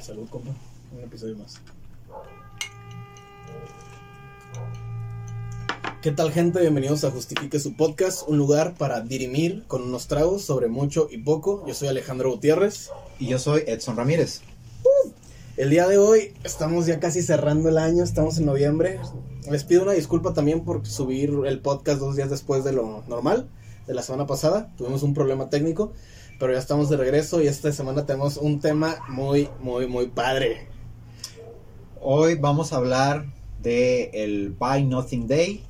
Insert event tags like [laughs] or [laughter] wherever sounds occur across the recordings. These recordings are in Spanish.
Salud, compa. Un episodio más. ¿Qué tal gente? Bienvenidos a Justifique su podcast, un lugar para dirimir con unos tragos sobre mucho y poco. Yo soy Alejandro Gutiérrez. Y yo soy Edson Ramírez. El día de hoy estamos ya casi cerrando el año, estamos en noviembre. Les pido una disculpa también por subir el podcast dos días después de lo normal, de la semana pasada. Tuvimos un problema técnico, pero ya estamos de regreso y esta semana tenemos un tema muy, muy, muy padre. Hoy vamos a hablar de el Buy Nothing Day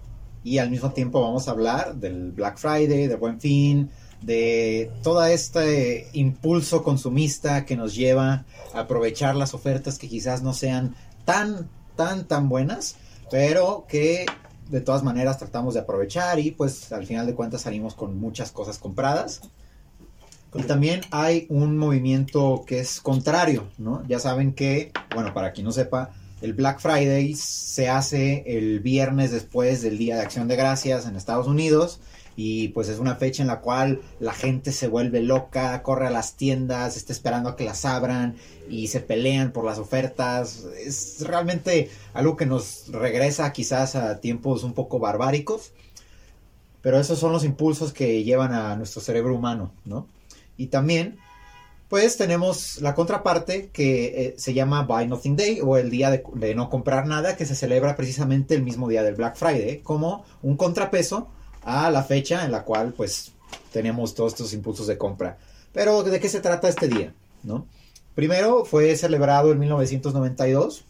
y al mismo tiempo vamos a hablar del Black Friday, del Buen Fin, de todo este impulso consumista que nos lleva a aprovechar las ofertas que quizás no sean tan, tan, tan buenas, pero que de todas maneras tratamos de aprovechar y pues al final de cuentas salimos con muchas cosas compradas. Y también hay un movimiento que es contrario, ¿no? Ya saben que, bueno, para quien no sepa, el Black Friday se hace el viernes después del Día de Acción de Gracias en Estados Unidos y pues es una fecha en la cual la gente se vuelve loca, corre a las tiendas, está esperando a que las abran y se pelean por las ofertas. Es realmente algo que nos regresa quizás a tiempos un poco barbáricos, pero esos son los impulsos que llevan a nuestro cerebro humano, ¿no? Y también pues tenemos la contraparte que eh, se llama Buy Nothing Day o el día de, de, no comprar nada que se celebra precisamente el mismo día del Black Friday como un contrapeso a la fecha en la cual pues tenemos todos estos impulsos de compra. Pero ¿de qué se trata este día? ¿no? Primero fue celebrado en 1992.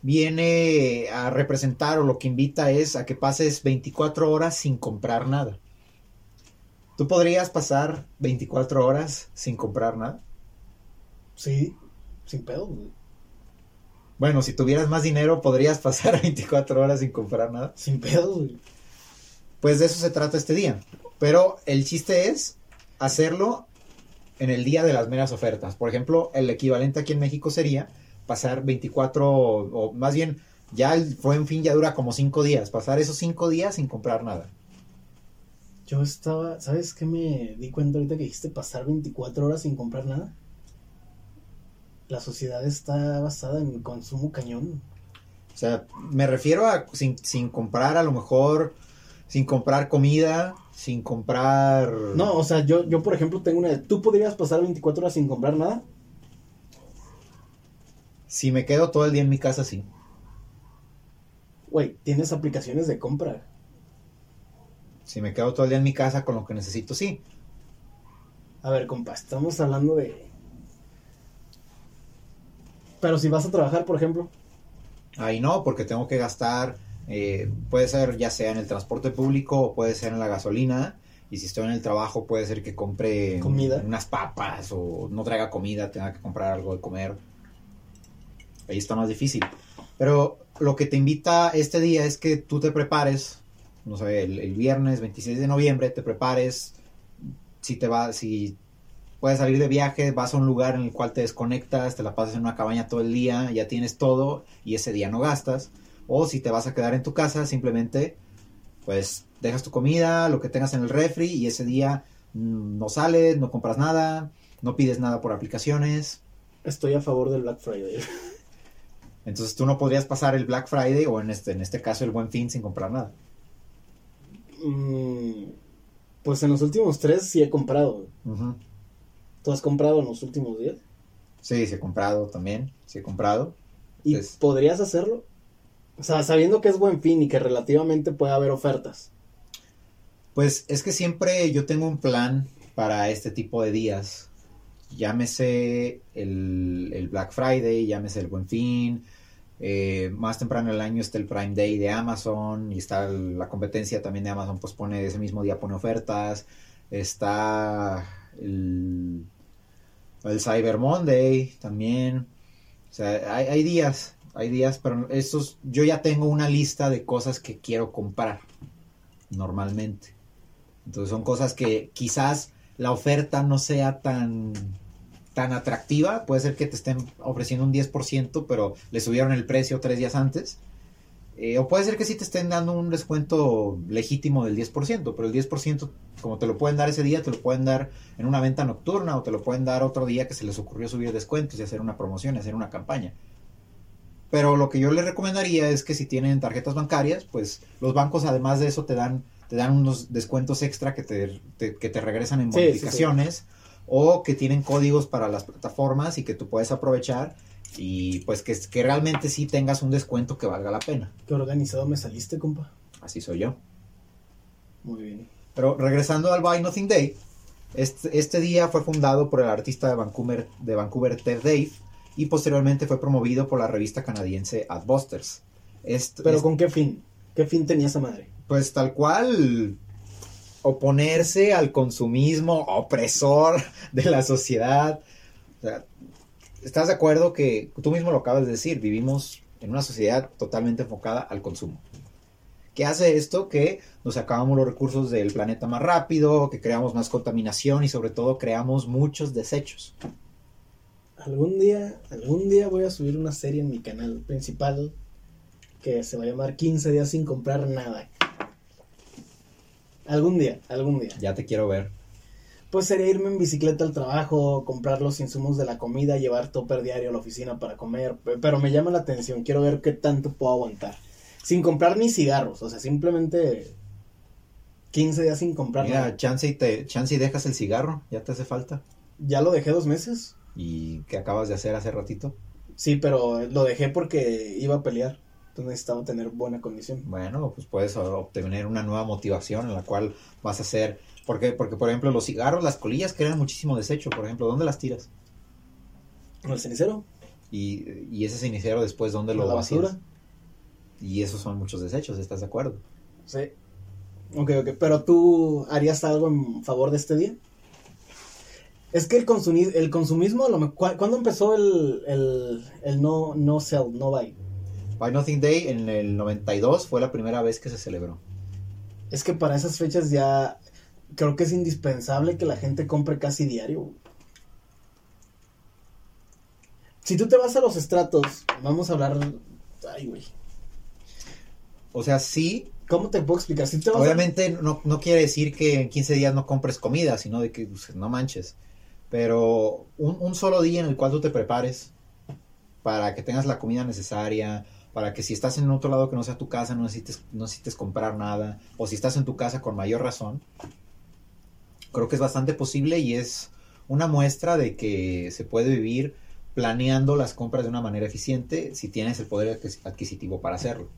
Viene a representar o lo que invita es a que pases 24 horas sin comprar nada. ¿Tú podrías pasar 24 horas sin comprar nada? Sí, sin pedo. Güey. Bueno, si tuvieras más dinero, ¿podrías pasar [laughs] 24 horas sin comprar nada? Sin pedo, güey. Pues de eso se trata este día. Pero el chiste es hacerlo en el día de las meras ofertas. Por ejemplo, el equivalente aquí en México sería pasar 24, o más bien, ya el buen fin ya dura como 5 días. Pasar esos 5 días sin comprar nada. Yo estaba, ¿sabes qué me di cuenta ahorita que dijiste pasar 24 horas sin comprar nada? La sociedad está basada en consumo cañón. O sea, me refiero a sin, sin comprar a lo mejor sin comprar comida, sin comprar... No, o sea, yo, yo por ejemplo tengo una... ¿Tú podrías pasar 24 horas sin comprar nada? Si me quedo todo el día en mi casa, sí. Güey, tienes aplicaciones de compra. Si me quedo todo el día en mi casa con lo que necesito, sí. A ver, compa, estamos hablando de... Pero si vas a trabajar, por ejemplo. Ahí no, porque tengo que gastar eh, puede ser ya sea en el transporte público o puede ser en la gasolina. Y si estoy en el trabajo puede ser que compre comida. unas papas o no traiga comida, tenga que comprar algo de comer. Ahí está más difícil. Pero lo que te invita este día es que tú te prepares, no sé, el, el viernes 26 de noviembre, te prepares, si te va, si puedes salir de viaje, vas a un lugar en el cual te desconectas, te la pasas en una cabaña todo el día, ya tienes todo y ese día no gastas o si te vas a quedar en tu casa, simplemente pues dejas tu comida, lo que tengas en el refri y ese día no sales, no compras nada, no pides nada por aplicaciones. Estoy a favor del Black Friday. Entonces tú no podrías pasar el Black Friday o en este, en este caso el Buen Fin sin comprar nada. Mm, pues en los últimos tres sí he comprado. Uh -huh. ¿Tú has comprado en los últimos días? Sí, sí he comprado también, sí he comprado. ¿Y Entonces, podrías hacerlo? O sea, sabiendo que es buen fin y que relativamente puede haber ofertas. Pues es que siempre yo tengo un plan para este tipo de días. Llámese el, el Black Friday, llámese el buen fin. Eh, más temprano el año está el Prime Day de Amazon y está la competencia también de Amazon, pues pone ese mismo día pone ofertas. Está el, Cyber Monday también. O sea, hay, hay días hay días, pero estos, yo ya tengo una lista de cosas que quiero comprar normalmente. Entonces son cosas que quizás la oferta no sea tan, tan atractiva. Puede ser que te estén ofreciendo un 10%, pero le subieron el precio tres días antes. Eh, o puede ser que sí te estén dando un descuento legítimo del 10%, pero el 10%, como te lo pueden dar ese día, te lo pueden dar en una venta nocturna o te lo pueden dar otro día que se les ocurrió subir descuentos y hacer una promoción y hacer una campaña. Pero lo que yo les recomendaría es que si tienen tarjetas bancarias, pues los bancos además de eso te dan, te dan unos descuentos extra que te, te- que te regresan en Sí, sí, sí. O que tienen códigos para las plataformas y que tú puedes aprovechar y pues que, que realmente sí tengas un descuento que valga la pena. Qué organizado me saliste, compa. Así soy yo. Muy bien. Pero regresando al Buy Nothing Day, este, este día fue fundado por el artista de Vancouver, de Vancouver Ted Dave y posteriormente fue promovido por la revista canadiense Adbusters. Este- Pero ¿con qué fin? ¿Qué fin tenía esa madre? Pues tal cual oponerse al consumismo opresor [laughs] de la sociedad. ¿Estás de acuerdo que tú mismo lo acabas de decir? Vivimos en una sociedad totalmente enfocada al consumo. ¿Qué hace esto? Que nos acabamos los recursos del planeta más rápido, que creamos más contaminación y sobre todo creamos muchos desechos. Algún día, algún día voy a subir una serie en mi canal principal que se va a llamar 15 días sin comprar nada. Algún día, algún día. Ya te quiero ver. Pues sería irme en bicicleta al trabajo, comprar los insumos de la comida, llevar topper diario a la oficina para comer. pe- Pero me llama la atención, quiero ver qué tanto puedo aguantar. Sin comprar ni cigarros, o sea, simplemente 15 días sin comprar Mira, nada. chance y, te, chance y dejas el cigarro, ya te hace falta. Ya lo dejé dos meses. ¿Y qué acabas de hacer hace ratito? Sí, pero lo dejé porque iba a pelear. Entonces necesitaba tener buena condición. Bueno, pues puedes obtener una nueva motivación en la cual vas a hacer. Porque, porque por ejemplo, los cigarros, las colillas crean muchísimo desecho. Por ejemplo, ¿dónde las tiras? ¿En el cenicero? Y, y ese cenicero después, ¿dónde ¿A lo la vacías? basura? Y esos son muchos desechos, ¿estás de acuerdo? Sí. Ok, ok. Pero tú harías algo en favor de este día? Es que el, consumi- el consumismo, a lo me- ¿cu- ¿cuándo empezó el, el, el no, no sell, no buy? Buy Nothing Day en el 92 fue la primera vez que se celebró. Es que para esas fechas ya creo que es indispensable que la gente compre casi diario. Si tú te vas a los estratos, vamos a hablar... Ay, güey. O sea, sí, ¿Cómo te puedo explicar? Si te vas a- obviamente no, no quiere decir que en 15 días no compres comida, sino de que pues, no manches. Pero un, un solo día en el cual tú te prepares para que tengas la comida necesaria, para que si estás en otro lado que no sea tu casa no necesites, no necesites comprar nada, o si estás en tu casa con mayor razón, creo que es bastante posible y es una muestra de que se puede vivir planeando las compras de una manera eficiente si tienes el poder adquis- adquisitivo para hacerlo.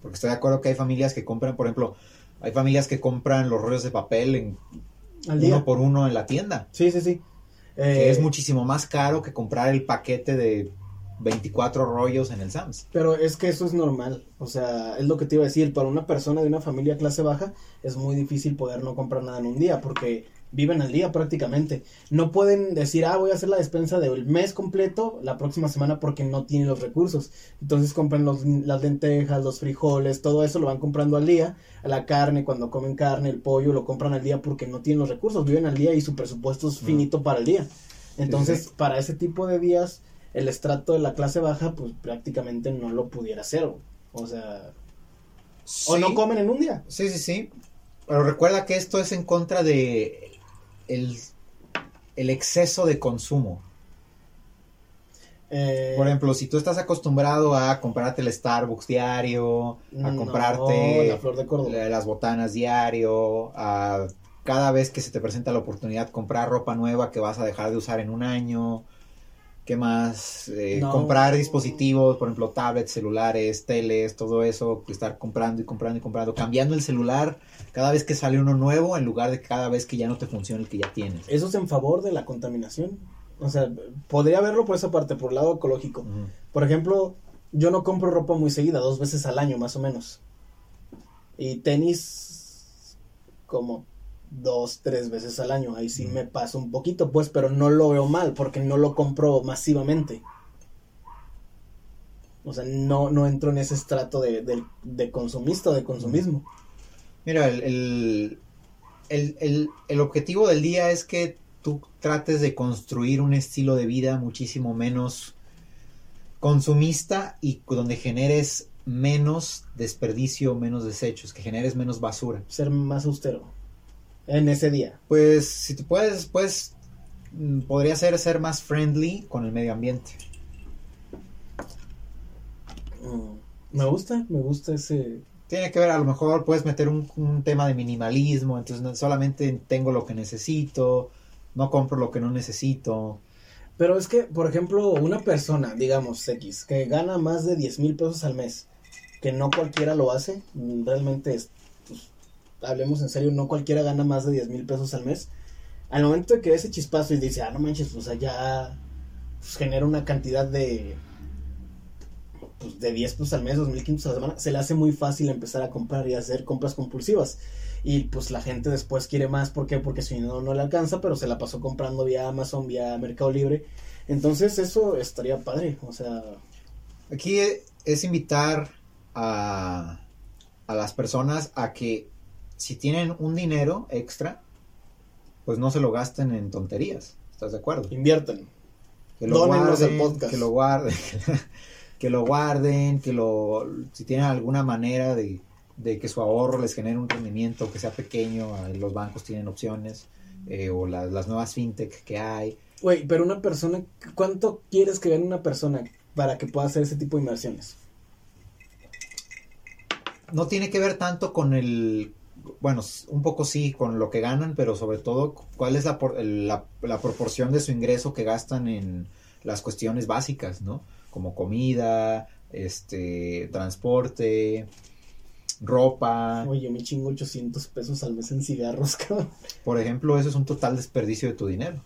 Porque estoy de acuerdo que hay familias que compran, por ejemplo, hay familias que compran los rollos de papel en al día. uno por uno en la tienda, Sí, sí, sí. que Eh, es muchísimo más caro que comprar el paquete de 24 rollos en el Sams. Pero es que eso es normal, o sea, es lo que te iba a decir, para una persona de una familia clase baja es muy difícil poder no comprar nada en un día porque viven al día prácticamente. No pueden decir, ah, voy a hacer la despensa del mes completo la próxima semana porque no tienen los recursos. Entonces compran los, las lentejas, los frijoles, todo eso lo van comprando al día, la carne, cuando comen carne, el pollo, lo compran al día porque no tienen los recursos, viven al día y su presupuesto es Mm. finito para el día. Entonces, sí. para ese tipo de días, el estrato de la clase baja, pues prácticamente no lo pudiera hacer. O sea, o no comen en un día. Sí, sí, sí. Pero recuerda que esto es en contra de el, el exceso de consumo. Eh, Por ejemplo, si tú estás acostumbrado a comprarte el Starbucks diario, a no, comprarte la flor de las botanas diario, a cada vez que se te presenta la oportunidad comprar ropa nueva que vas a dejar de usar en un año, ¿qué más? Eh, No. Comprar dispositivos, por ejemplo, tablets, celulares, teles, todo eso, estar comprando y comprando y comprando, cambiando el celular cada vez que sale uno nuevo en lugar de cada vez que ya no te funciona el que ya tienes. Eso es en favor de la contaminación. O sea, podría verlo por esa parte, por el lado ecológico. Por ejemplo, yo no compro ropa muy seguida, dos veces al año más o menos. Y tenis como dos, tres veces al año. Ahí sí Mm. me paso un poquito, pues, pero no lo veo mal porque no lo compro masivamente. O sea, no, no entro en ese estrato de, de, de consumista o de consumismo. Mira, el, el, el, el- el objetivo del día es que tú trates de construir un estilo de vida muchísimo menos consumista y donde generes menos desperdicio, menos desechos, que generes menos basura. Ser más austero. En ese día. Pues si tú puedes, pues mm, podría ser ser más friendly con el medio ambiente. Mm, Me gusta, me gusta ese. Tiene que ver, a lo mejor puedes meter un, un tema de minimalismo, entonces no- solamente tengo lo que necesito, no compro lo que no necesito. Pero es que, por ejemplo, una persona, digamos, X, que gana más de 10 mil pesos al mes, que no cualquiera lo hace, mm, realmente, es, hablemos en serio, no cualquiera gana más de 10 mil pesos al mes. Al momento de que ese chispazo y dice, ah, no manches, pues allá pues, genera una cantidad de, pues, de 10 pesos al mes, 2.500 a la semana, se le hace muy fácil empezar a comprar y hacer compras compulsivas. Y pues la gente después quiere más, ¿por qué? Porque si no, no le alcanza, pero se la pasó comprando vía Amazon, vía Mercado Libre. Entonces eso estaría padre, o sea, Aquí es invitar a, a las personas a que si tienen un dinero extra, pues no se lo gasten en tonterías. ¿Estás de acuerdo? invierten. Que lo guarden, podcast. que lo guarden, [laughs] que lo guarden, que lo, si tienen alguna manera de, de que su ahorro les genere un rendimiento que sea pequeño, los bancos tienen opciones, eh, o las, las nuevas fintech que hay. Güey, pero una persona, ¿cuánto quieres que gane una persona para que pueda hacer ese tipo de inversiones? no tiene que ver tanto con el, bueno, un poco sí, con lo que ganan, pero sobre todo cuál es la, por- el- la, la proporción de su ingreso que gastan en las cuestiones básicas, ¿no? Como comida, este, transporte, ropa. Oye, me chingo 800 pesos al mes en cigarros, [laughs] cabrón. Por ejemplo, eso es un total desperdicio de tu dinero.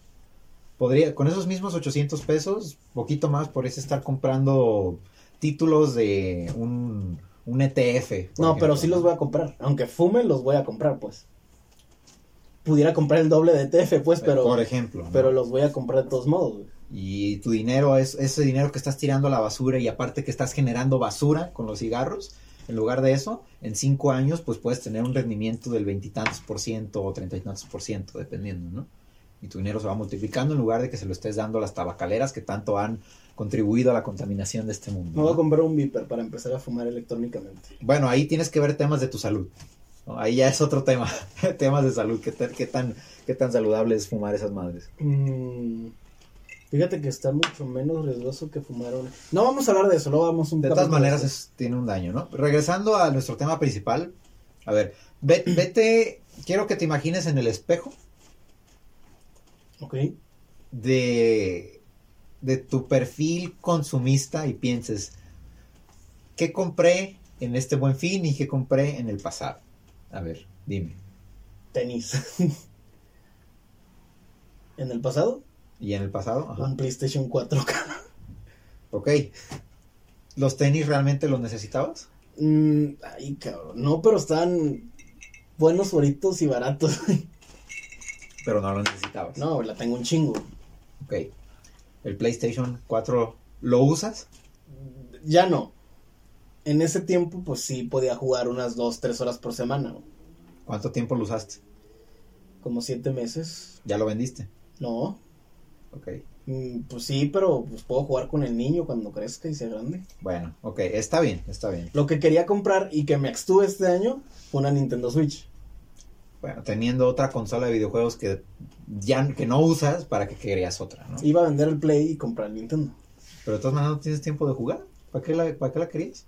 Podría, con esos mismos 800 pesos, poquito más, podrías estar comprando títulos de un, un ETF. No, pero sí los voy a comprar. Aunque fumen, los voy a comprar, pues. Pudiera comprar el doble de TF, pues, pero, Por ejemplo. ¿no? pero los voy a comprar de todos modos, güey. Y tu dinero es ese dinero que estás tirando a la basura y aparte que estás generando basura con los cigarros. En lugar de eso, en cinco años, pues puedes tener un rendimiento del veintitantos por ciento o treinta y tantos por ciento, dependiendo, ¿no? Y tu dinero se va multiplicando en lugar de que se lo estés dando a las tabacaleras que tanto han contribuido a la contaminación de este mundo. Me voy a ¿no? comprar un Viper para empezar a fumar electrónicamente. Bueno, ahí tienes que ver temas de tu salud. ¿no? Ahí ya es otro tema. [laughs] temas de salud. ¿Qué, tan- qué tan, ¿Qué tan saludable es fumar esas madres? Mm, fíjate que está mucho menos riesgoso que fumar una. No vamos a hablar de eso, luego vamos un De todas maneras, es- tiene un daño, ¿no? Regresando a nuestro tema principal, a ver, ve- vete, quiero que te imagines en el espejo Ok. de, de tu perfil consumista y pienses, ¿qué compré en este buen fin y qué compré en el pasado? A ver, dime. Tenis. [laughs] en el pasado, ¿Y en el pasado? Ajá. un PlayStation 4. Ok. ¿Los tenis realmente los necesitabas? Mm, ay, cabrón. No, pero están buenos, bonitos y baratos. Pero no los necesitabas. no, la tengo un chingo. Ok. ¿El PlayStation 4 lo usas? Ya no. En ese tiempo, pues sí podía jugar unas dos, tres horas por semana. ¿Cuánto tiempo lo usaste? Como siete meses. ¿Ya lo vendiste? No. Ok. Mm, Pues sí, pero pues puedo jugar con el niño cuando crezca y sea grande. Bueno, ok, está bien, está bien. Lo que quería comprar y que me abstuve este año fue una Nintendo Switch. Bueno, teniendo otra consola de videojuegos que ya que no usas, ¿para qué querías otra, no? Iba a vender el Play y comprar el Nintendo. Pero de todas maneras no tienes tiempo de jugar. ¿Para qué la, para qué la querías?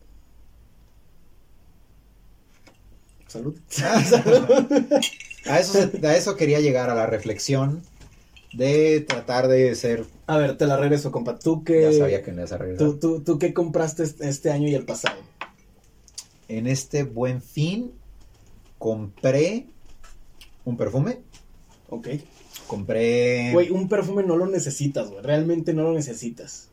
Salud. [laughs] A eso, se- a eso quería llegar, a la reflexión de tratar de ser... A ver, te la regreso, compa. ¿Tú qué, Ya sabía que me ibas a regresar. tú, tú, tú qué compraste este año y el pasado? En este buen fin compré un perfume. Ok. Compré... Güey, un perfume no lo necesitas, güey. Realmente no lo necesitas.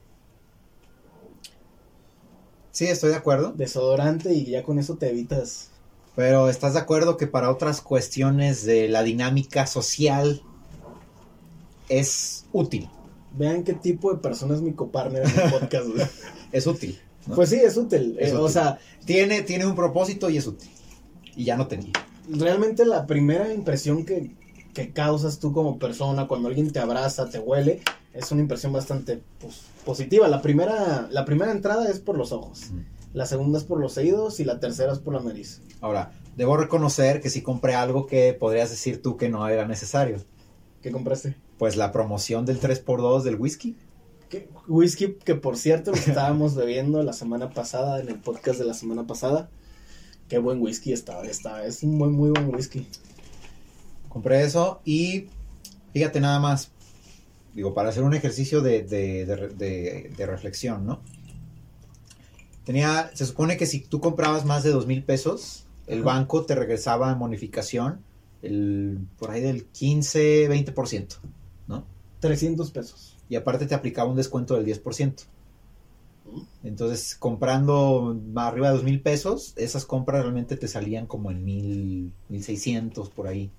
Sí, estoy de acuerdo. Desodorante y ya con eso te evitas. Pero ¿estás de acuerdo que para otras cuestiones de la dinámica social es útil? Vean qué tipo de persona es mi copartner en el [laughs] podcast, güey. Es útil. ¿no? Pues sí, es útil. Es Eh, O útil. sea, tiene, tiene un propósito y es útil. Y ya no tenía. Realmente la primera impresión que, que causas tú como persona cuando alguien te abraza, te huele, es una impresión bastante pues, positiva. La primera, la primera entrada es por los ojos. La segunda es por los oídos y la tercera es por la nariz. Ahora, debo reconocer que sí compré algo que podrías decir tú que no era necesario. ¿Qué compraste? Pues la promoción del 3x2 del whisky. ¿Qué? Whisky que por cierto lo [laughs] estábamos bebiendo la semana pasada, en el podcast de la semana pasada. Qué buen whisky estaba, está, es un muy, muy buen whisky. Compré eso y fíjate nada más, digo, para hacer un ejercicio de, de, de, de- de reflexión, ¿no? Tenía, se supone que si tú comprabas más de dos mil pesos, el Ajá. banco te regresaba en bonificación el, por ahí del 15, 20%, ¿no? 300 pesos. Y aparte te aplicaba un descuento del 10%. Entonces, comprando arriba de dos mil pesos, esas compras realmente te salían como en mil, mil seiscientos por ahí.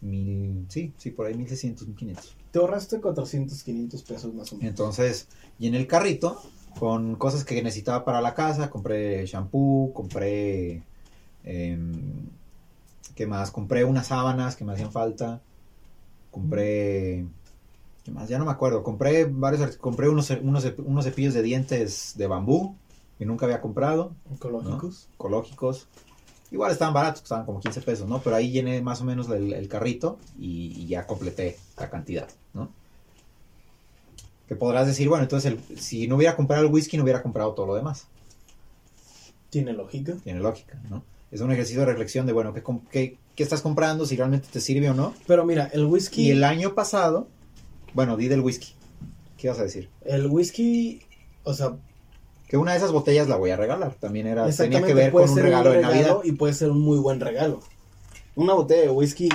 Mil, sí, sí, por ahí mil seiscientos, mil quinientos. Te ahorraste 400, 500 pesos más o menos. Entonces, y en el carrito, con cosas que necesitaba para la casa, compré shampoo, compré, em, ¿qué más? Compré unas sábanas que me hacían falta, compré, ¿qué más? Ya no me acuerdo, compré varios, compré unos, unos, unos cepillos de dientes de bambú que nunca había comprado, Ecológicos. ecológicos. Igual estaban baratos, estaban como 15 pesos, ¿no? Pero ahí llené más o menos el, el carrito y, y ya completé la cantidad, ¿no? Que podrás decir, bueno, entonces el- si no hubiera comprado el whisky, no hubiera comprado todo lo demás. Tiene lógica. Tiene lógica, ¿no? Es un ejercicio de reflexión de, bueno, ¿qué, qué, qué estás comprando? Si realmente te sirve o no. Pero mira, el whisky. Y el año pasado, bueno, di del whisky. ¿Qué ibas a decir? El whisky, o sea, Que una de esas botellas la voy a regalar. También era, tenía que ver con un ser regalo de Navidad. y puede ser un muy buen regalo. Una botella de whisky,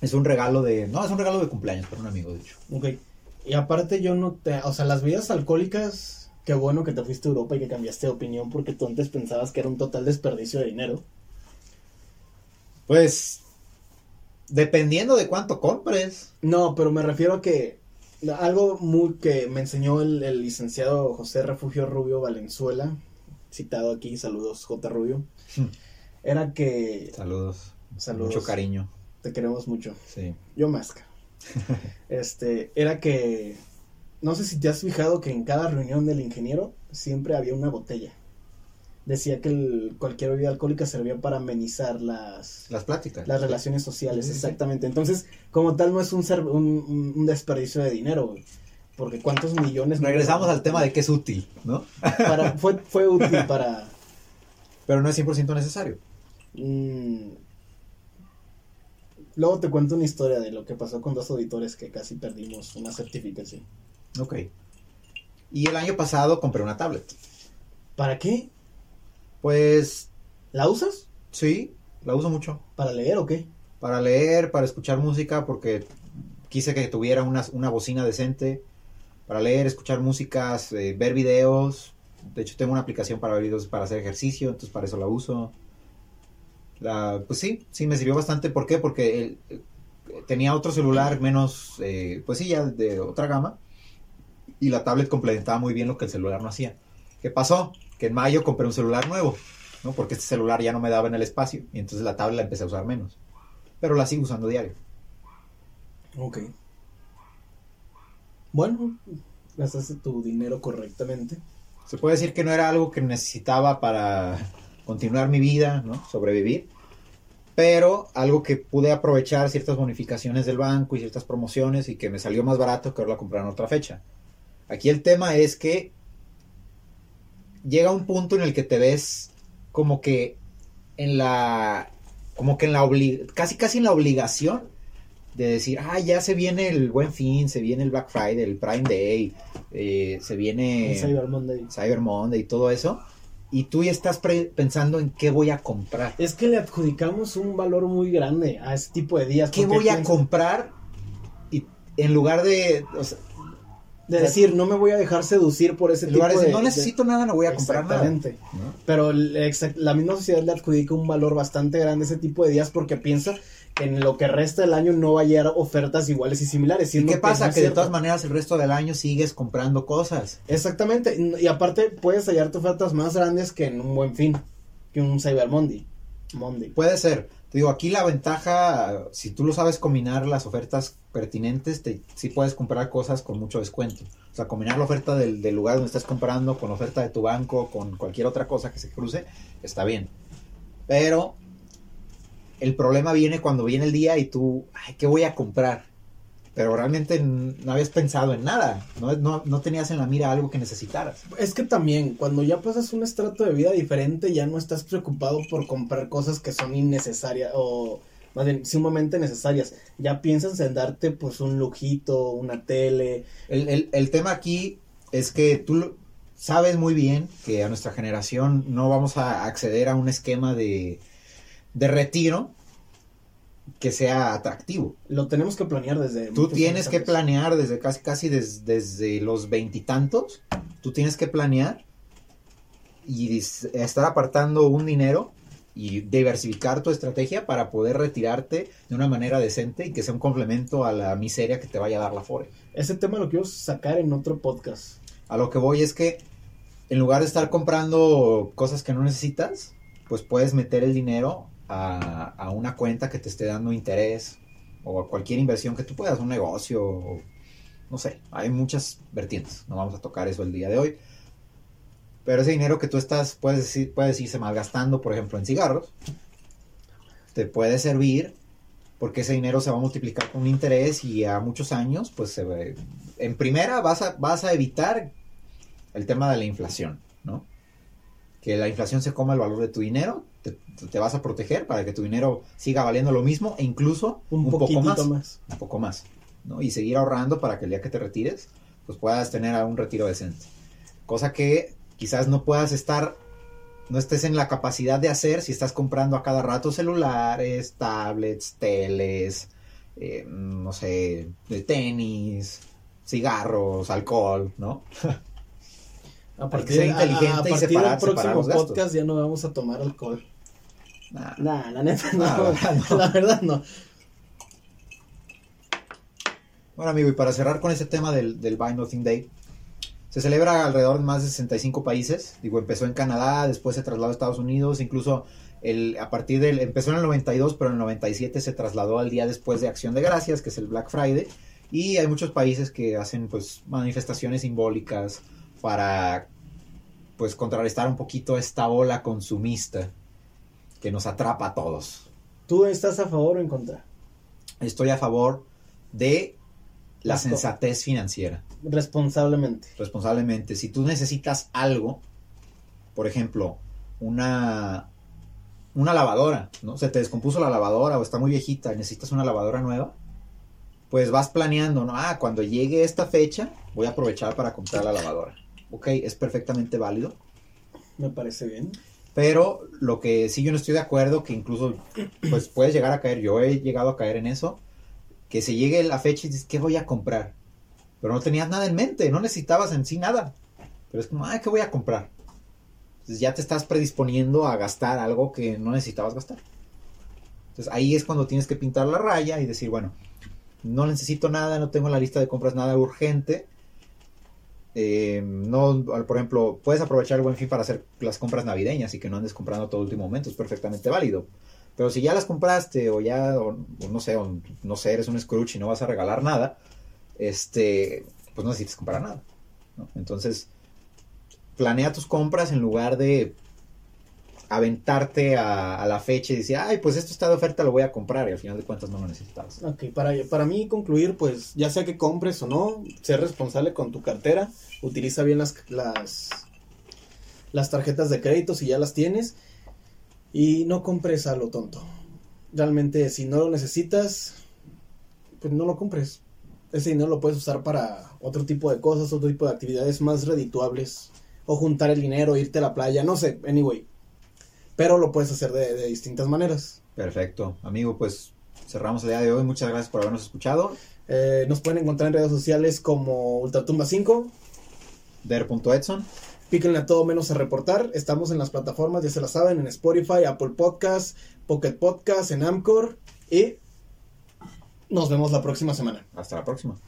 Es un regalo de, no, es un regalo de cumpleaños para un amigo, de hecho. ok. Y aparte yo no te, o sea, las bebidas alcohólicas, qué bueno que te fuiste a Europa y que cambiaste de opinión porque tú antes pensabas que era un total desperdicio de dinero. Pues, dependiendo de cuánto compres. No, pero me refiero a que algo muy que me enseñó el, el licenciado José Refugio Rubio Valenzuela, citado aquí, saludos J. Rubio, Hmm. era que Saludos. Saludos. Mucho cariño. te queremos mucho. Sí. Yo más. [laughs] este, era que no sé si te has fijado que en cada reunión del ingeniero siempre había una botella. Decía que el- cualquier bebida alcohólica servía para amenizar las, Las pláticas. las relaciones sociales, Sí, sí, sí. exactamente. Entonces, como tal, no es un, desperdicio de dinero, güey. Porque cuántos millones... no- Regresamos al tema de que es útil, ¿no? Para, fue, fue útil para... [laughs] Pero no es 100% necesario. mm, luego te cuento una historia de lo que pasó con dos auditores que casi perdimos una certificación. Ok. Y el año pasado compré una tablet. ¿Para qué? Pues, ¿La usas? sí, la uso mucho. ¿Para leer o qué? Para leer, para escuchar música, porque quise que tuviera una, una bocina decente. Para leer, escuchar músicas, eh, ver videos. De hecho, tengo una aplicación para ver videos para hacer ejercicio, entonces para eso la uso. La, pues sí, sí, me sirvió bastante. ¿Por qué? Porque el- eh, tenía otro celular menos, eh, pues sí, ya de otra gama. Y la tablet complementaba muy bien lo que el celular no hacía. ¿Qué pasó? Que en mayo compré un celular nuevo, ¿no? Porque este celular ya no me daba en el espacio. Y entonces la tablet la empecé a usar menos. Pero la sigo usando diario. Ok. Bueno, gastaste tu dinero correctamente. Se puede decir que no era algo que necesitaba para continuar mi vida, ¿no? Sobrevivir. Pero algo que pude aprovechar ciertas bonificaciones del banco y ciertas promociones y que me salió más barato que ahora comprar en otra fecha. Aquí el tema es que llega un punto en el que te ves como que en la como que en la obli- casi casi en la obligación de decir, ah, ya se viene el buen fin, se viene el Black Friday, el Prime Day, eh, se viene En Cyber Monday. Cyber Monday y todo eso, y tú ya estás pre- pensando en qué voy a comprar. Es que le adjudicamos un valor muy grande a ese tipo de días. ¿Qué voy a comprar? Y en lugar de, o sea, De decir, no me voy a dejar seducir por ese tipo de de... decir, no de- necesito nada, no voy a comprar nada. Exactamente. ¿no? Pero el exact- la misma sociedad le adjudica un valor bastante grande a ese tipo de días porque piensa que en lo que resta del año no va a llegar ofertas iguales y similares. ¿Y qué pasa? no Que de todas maneras el resto del año sigues comprando cosas. Exactamente. Y aparte puedes hallarte ofertas más grandes que en un buen fin, que un Cyber Monday. Monday. Puede ser. Te digo, aquí la ventaja, si tú lo sabes combinar las ofertas pertinentes, te, sí puedes comprar cosas con mucho descuento. O sea, combinar la oferta del, del lugar donde estás comprando con la oferta de tu banco, con cualquier otra cosa que se cruce, está bien. Pero el problema viene cuando viene el día y tú, ay, ¿qué voy a comprar? Pero realmente no habías pensado en nada, no, no, no tenías en la mira algo que necesitaras. Es que también, cuando ya pasas un estrato de vida diferente, ya no estás preocupado por comprar cosas que son innecesarias o más bien sumamente necesarias. Ya piensas en darte pues un lujito, una tele. El, el- el tema aquí es que tú sabes muy bien que a nuestra generación no vamos a acceder a un esquema de, de retiro que sea atractivo. Lo tenemos que planear desde... Tú tienes que planear desde casi, casi des- desde los veintitantos, tú tienes que planear y estar apartando un dinero y diversificar tu estrategia para poder retirarte de una manera decente y que sea un complemento a la miseria que te vaya a dar la FORE. Ese tema lo quiero sacar en otro podcast. A lo que voy es que en lugar de estar comprando cosas que no necesitas, pues puedes meter el dinero a, una cuenta que te esté dando interés o a cualquier inversión que tú puedas, un negocio, no sé, hay muchas vertientes, no vamos a tocar eso el día de hoy. Pero ese dinero que tú estás, puedes, puedes irse malgastando, por ejemplo, en cigarros, te puede servir porque ese dinero se va a multiplicar con interés y a muchos años, pues en primera vas a, vas a evitar el tema de la inflación. Que la inflación se coma el valor de tu dinero, te, te vas a proteger para que tu dinero siga valiendo lo mismo e incluso Un, un, poco más, más. un poco más, ¿no? Y seguir ahorrando para que el día que te retires, pues puedas tener un retiro decente. Cosa que quizás no puedas estar, no estés en la capacidad de hacer si estás comprando a cada rato celulares, tablets, teles, eh, no sé, de tenis, cigarros, alcohol, ¿no? [laughs] A partir, a- inteligente a, y partir separar- del separar próximo gastos. podcast ya no vamos a tomar alcohol. Nah. Nah, la neta no. Nah, la [laughs] verdad no. La verdad no. Bueno, amigo, y para cerrar con ese tema del, del Buy Nothing Day, se celebra alrededor de más de 65 países. Digo, empezó en Canadá, después se trasladó a Estados Unidos, incluso el, a partir del. Empezó en el 92, pero en el 97 se trasladó al día después de Acción de Gracias, que es el Black Friday. Y hay muchos países que hacen pues manifestaciones simbólicas para pues contrarrestar un poquito esta ola consumista que nos atrapa a todos. ¿Tú estás a favor o en contra? Estoy a favor de la sensatez financiera. Responsablemente. responsablemente. Si tú necesitas algo, por ejemplo, una, una lavadora, ¿no? Se te descompuso la lavadora o está muy viejita y necesitas una lavadora nueva, pues vas planeando, ¿no? Ah, cuando llegue esta fecha, voy a aprovechar para comprar la lavadora. Ok, es perfectamente válido. Me parece bien. Pero lo que sí yo no estoy de acuerdo, que incluso pues puedes llegar a caer, yo he llegado a caer en eso, que se llegue la fecha y dices, ¿qué voy a comprar? Pero no tenías nada en mente, no necesitabas en sí nada. Pero es como, ay, ¿qué voy a comprar? Entonces ya te estás predisponiendo a gastar algo que no necesitabas gastar. Entonces ahí es cuando tienes que pintar la raya y decir, bueno, no necesito nada, no tengo en la lista de compras nada urgente. Eh, no, por ejemplo, puedes aprovechar el buen fin para hacer las compras navideñas y que no andes comprando todo último momento, es perfectamente válido. Pero si ya las compraste o ya, o, no sé, o no sé, eres un Scrooge y no vas a regalar nada, este, pues no necesitas comprar nada. Entonces, planea tus compras en lugar de aventarte a, la fecha y decir, ay, pues esto está de oferta, lo voy a comprar y al final de cuentas no lo necesitabas. Ok, para, para mí concluir, pues ya sea que compres o no, ser responsable con tu cartera, utiliza bien las, las, las tarjetas de crédito si ya las tienes y no compres a lo tonto. Realmente si no lo necesitas, pues no lo compres. Ese dinero lo puedes usar para otro tipo de cosas, otro tipo de actividades más redituables. O juntar el dinero, irte a la playa, no sé, anyway. Pero lo puedes hacer de, de distintas maneras. Perfecto, amigo, pues cerramos el día de hoy. Muchas gracias por habernos escuchado. Eh, nos pueden encontrar en redes sociales como Ultratumba5. Der.edson. Píquenle a todo menos a reportar. Estamos en las plataformas, ya se la saben, en Spotify, Apple Podcast, Pocket Podcast, en Amcor. Y nos vemos la próxima semana. Hasta la próxima.